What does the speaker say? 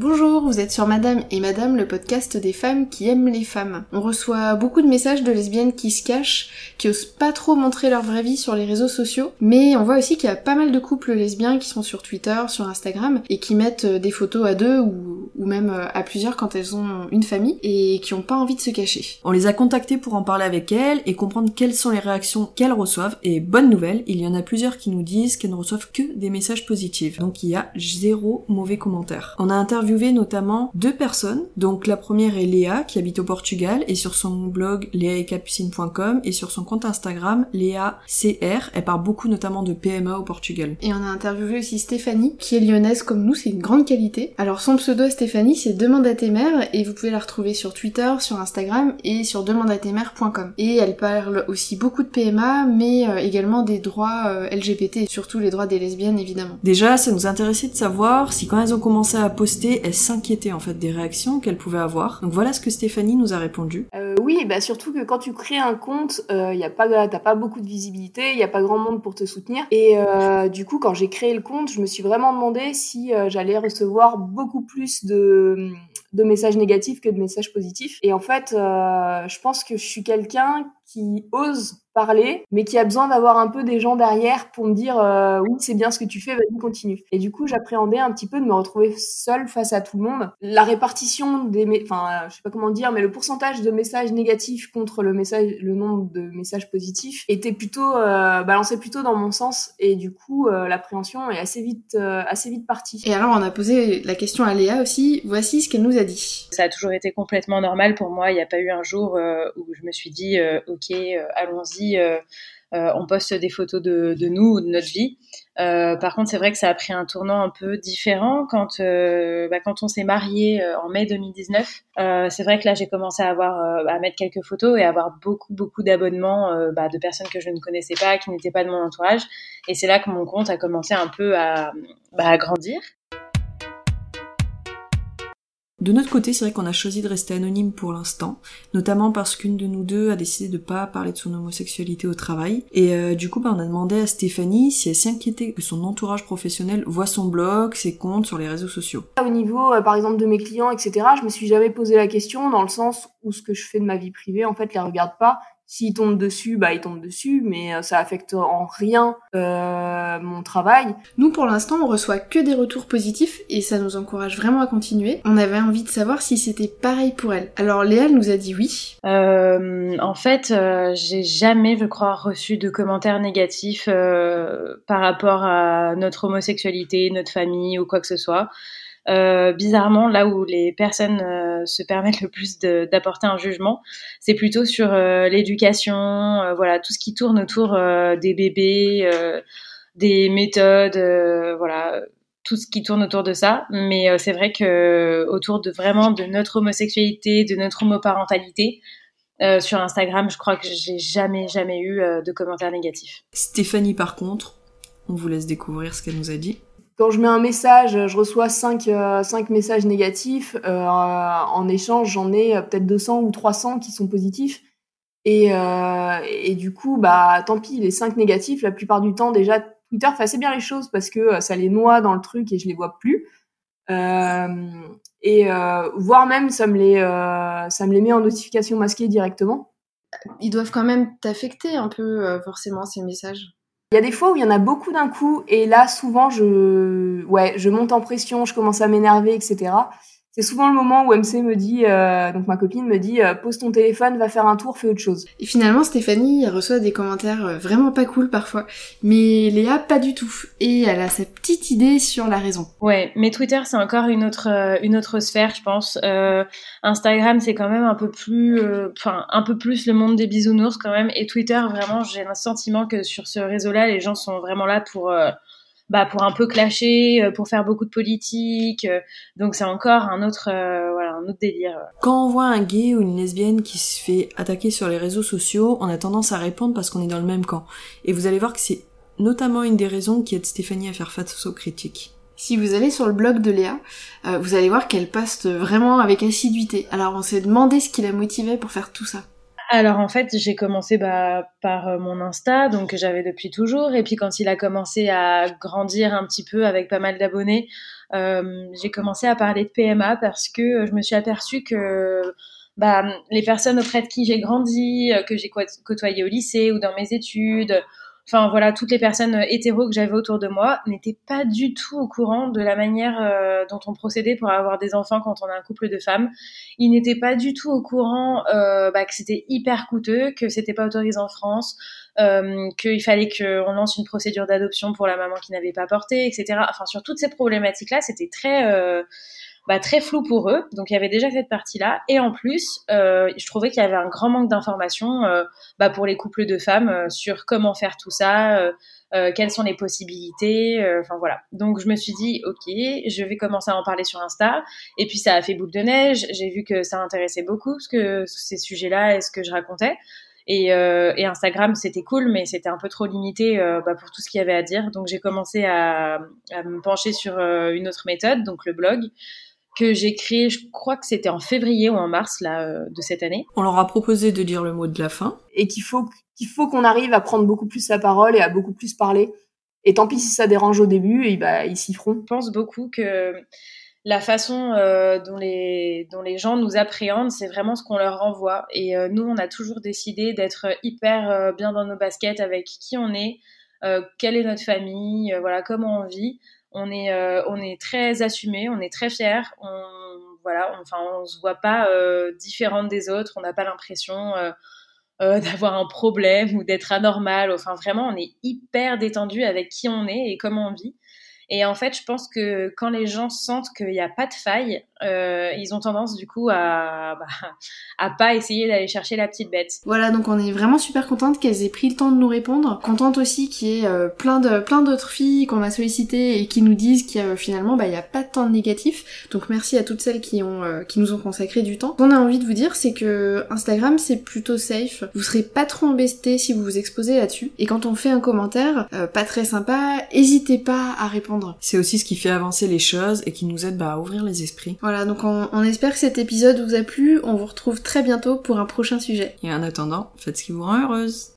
Bonjour, vous êtes sur Madame et Madame, le podcast des femmes qui aiment les femmes. On reçoit beaucoup de messages de lesbiennes qui se cachent, qui osent pas trop montrer leur vraie vie sur les réseaux sociaux, mais on voit aussi qu'il y a pas mal de couples lesbiens qui sont sur Twitter, sur Instagram, et qui mettent euh, des photos à deux ou, même euh, à plusieurs quand elles ont une famille, et qui ont pas envie de se cacher. On les a contactées pour en parler avec elles et comprendre quelles sont les réactions qu'elles reçoivent, et bonne nouvelle, il y en a plusieurs qui nous disent qu'elles ne reçoivent que des messages positifs, donc il y a zéro mauvais commentaire. On a interviewé notamment deux personnes. Donc la première est Léa qui habite au Portugal et sur son blog léaetcapucine.com et sur son compte Instagram léacr. Elle parle beaucoup notamment de PMA au Portugal. Et on a interviewé aussi Stéphanie qui est lyonnaise comme nous, c'est une grande qualité. Alors son pseudo Stéphanie c'est Demande à tes mères et vous pouvez la retrouver sur Twitter, sur Instagram et sur demandeatemères.com. Et elle parle aussi beaucoup de PMA mais euh, également des droits euh, LGBT, surtout les droits des lesbiennes évidemment. Déjà ça nous intéressait de savoir si quand elles ont commencé à poster elle s'inquiétait en fait des réactions qu'elle pouvait avoir. Donc voilà ce que Stéphanie nous a répondu. Euh, oui, bah surtout que quand tu crées un compte, euh, y a pas, t'as pas beaucoup de visibilité, il y a pas grand monde pour te soutenir. Et euh, du coup, quand j'ai créé le compte, je me suis vraiment demandé si euh, j'allais recevoir beaucoup plus de de messages négatifs que de messages positifs. Et en fait, je pense que je suis quelqu'un qui ose parler, mais qui a besoin d'avoir un peu des gens derrière pour me dire euh, oui c'est bien ce que tu fais, vas-y continue. Et du coup j'appréhendais un petit peu de me retrouver seule face à tout le monde. La répartition des, enfin je sais pas comment dire, mais le pourcentage de messages négatifs contre le message, le nombre de messages positifs était plutôt euh, balancé plutôt dans mon sens. Et du coup euh, l'appréhension est assez vite, euh, assez vite partie. Et alors on a posé la question à Léa aussi. Voici ce qu'elle nous a dit. Ça a toujours été complètement normal pour moi. Il n'y a pas eu un jour où je me suis dit ok allons-y euh, euh, on poste des photos de, nous ou de notre vie. Euh, par contre, c'est vrai que ça a pris un tournant un peu différent quand, bah, quand on s'est marié en mai 2019. c'est vrai que là, j'ai commencé à avoir à mettre quelques photos et à avoir beaucoup beaucoup d'abonnements bah, de personnes que je ne connaissais pas, qui n'étaient pas de mon entourage. Et c'est là que mon compte a commencé un peu à, bah, à grandir. De notre côté, c'est vrai qu'on a choisi de rester anonyme pour l'instant, notamment parce qu'une de nous deux a décidé de pas parler de son homosexualité au travail. Et euh, du coup, bah, on a demandé à Stéphanie si elle s'inquiétait que son entourage professionnel voit son blog, ses comptes sur les réseaux sociaux. Au niveau, euh, par exemple, de mes clients, etc., je me suis jamais posé la question dans le sens où ce que je fais de ma vie privée, en fait, les regarde pas. S'il tombe dessus, bah il tombe dessus, mais euh, ça affecte en rien euh, mon travail. Nous, pour l'instant, on reçoit que des retours positifs et ça nous encourage vraiment à continuer. On avait envie de savoir si c'était pareil pour elle. Alors Léa nous a dit oui. Euh, en fait, euh, j'ai jamais, je crois, reçu de commentaires négatifs euh, par rapport à notre homosexualité, notre famille ou quoi que ce soit. Euh, bizarrement, là où les personnes euh, se permettent le plus d'apporter un jugement, c'est plutôt sur euh, l'éducation, voilà, tout ce qui tourne autour des bébés, des méthodes, voilà, tout ce qui tourne autour de ça. Mais c'est vrai que autour de vraiment de notre homosexualité, de notre homoparentalité, sur Instagram, je crois que j'ai jamais, jamais eu de commentaires négatifs. Stéphanie, par contre, on vous laisse découvrir ce qu'elle nous a dit quand je mets un message, je reçois 5, euh, messages négatifs. Euh, en échange, j'en ai euh, peut-être 200 ou 300 qui sont positifs. Et, et du coup, bah tant pis, les 5 négatifs, la plupart du temps, déjà, Twitter fait assez bien les choses parce que ça les noie dans le truc et je les vois plus. et voire même, ça me, les, ça me les met en notification masquée directement. Ils doivent quand même t'affecter un peu, forcément, ces messages. Il y a des fois où il y en a beaucoup d'un coup, et là, souvent, je, ouais, je monte en pression, je commence à m'énerver, etc c'est souvent le moment où MC me dit, euh, donc ma copine me dit, euh, pose ton téléphone, va faire un tour, fais autre chose. Et finalement, Stéphanie reçoit des commentaires euh, vraiment pas cool parfois, mais Léa pas du tout. Et elle a sa petite idée sur la raison. Ouais, mais Twitter c'est encore une autre une autre sphère, je pense. Instagram c'est quand même un peu plus, enfin un peu plus le monde des bisounours quand même. Et Twitter vraiment, j'ai un sentiment que sur ce réseau-là, les gens sont vraiment là pour bah, pour un peu clasher, euh, pour faire beaucoup de politique. Euh, donc c'est encore un autre, euh, voilà, un autre délire. Quand on voit un gay ou une lesbienne qui se fait attaquer sur les réseaux sociaux, on a tendance à répondre parce qu'on est dans le même camp. Et vous allez voir que c'est notamment une des raisons qui aide Stéphanie à faire face aux critiques. Si vous allez sur le blog de Léa, vous allez voir qu'elle poste vraiment avec assiduité. Alors on s'est demandé ce qui la motivait pour faire tout ça. Alors en fait, j'ai commencé bah, par euh, mon Insta, donc j'avais depuis toujours. Et puis quand il a commencé à grandir un petit peu avec pas mal d'abonnés, euh, j'ai commencé à parler de PMA parce que je me suis aperçue que bah, les personnes auprès de qui j'ai grandi, euh, que j'ai côtoyé au lycée ou dans mes études, enfin voilà, toutes les personnes euh, hétéros que j'avais autour de moi n'étaient pas du tout au courant de la manière euh, dont on procédait pour avoir des enfants quand on a un couple de femmes. Ils n'étaient pas du tout au courant euh, bah, que c'était hyper coûteux, que c'était pas autorisé en France, qu'il fallait qu'on lance une procédure d'adoption pour la maman qui n'avait pas porté, etc. Enfin sur toutes ces problématiques-là, c'était très bah, très flou pour eux. Donc il y avait déjà cette partie-là. Et en plus, euh, je trouvais qu'il y avait un grand manque d'informations euh, bah, pour les couples de femmes euh, sur comment faire tout ça, euh, quelles sont les possibilités. Enfin voilà. Donc je me suis dit, ok, je vais commencer à en parler sur Insta. Et puis ça a fait boule de neige. J'ai vu que ça intéressait beaucoup ce que ces sujets-là et ce que je racontais. Et, euh, et, Instagram, c'était cool, mais c'était un peu trop limité bah, pour tout ce qu'il y avait à dire. Donc j'ai commencé à, à, me pencher sur une autre méthode, donc le blog que j'ai créé, je crois que c'était en février ou en mars là euh, de cette année. On leur a proposé de dire le mot de la fin et qu'il faut qu'il faut qu'on arrive à prendre beaucoup plus la parole et à beaucoup plus parler. Et tant pis si ça dérange au début, et bah ils s'y feront. Je pense beaucoup que la façon euh, dont les dont les gens nous appréhendent, c'est vraiment ce qu'on leur renvoie. Et euh, nous, on a toujours décidé d'être hyper euh, bien dans nos baskets avec qui on est, euh, quelle est notre famille, voilà comment on vit on est euh, on est très assumé, on est très fier, on voilà, enfin on se voit pas euh, différente des autres, on n'a pas l'impression euh, euh d'avoir un problème ou d'être anormal, enfin vraiment on est hyper détendu avec qui on est et comment on vit. Et en fait, je pense que quand les gens sentent qu'il n'y a pas de faille, euh, ils ont tendance du coup à, bah, à pas essayer d'aller chercher la petite bête. Voilà, donc on est vraiment super contente qu'elles aient pris le temps de nous répondre. Contente aussi qu'il y ait euh, plein de plein d'autres filles qu'on a sollicitées et qui nous disent qu'il y a finalement bah il y a pas de temps négatif. Donc merci à toutes celles qui ont euh, qui nous ont consacré du temps. Ce qu'on a envie de vous dire, c'est que Instagram c'est plutôt safe. Vous serez pas trop embêtés si vous vous exposez là-dessus. Et quand on fait un commentaire euh, pas très sympa, hésitez pas à répondre c'est aussi ce qui fait avancer les choses et qui nous aide bah, à ouvrir les esprits. Voilà, donc on, espère que cet épisode vous a plu. On vous retrouve très bientôt pour un prochain sujet. Et en attendant, faites ce qui vous rend heureuse.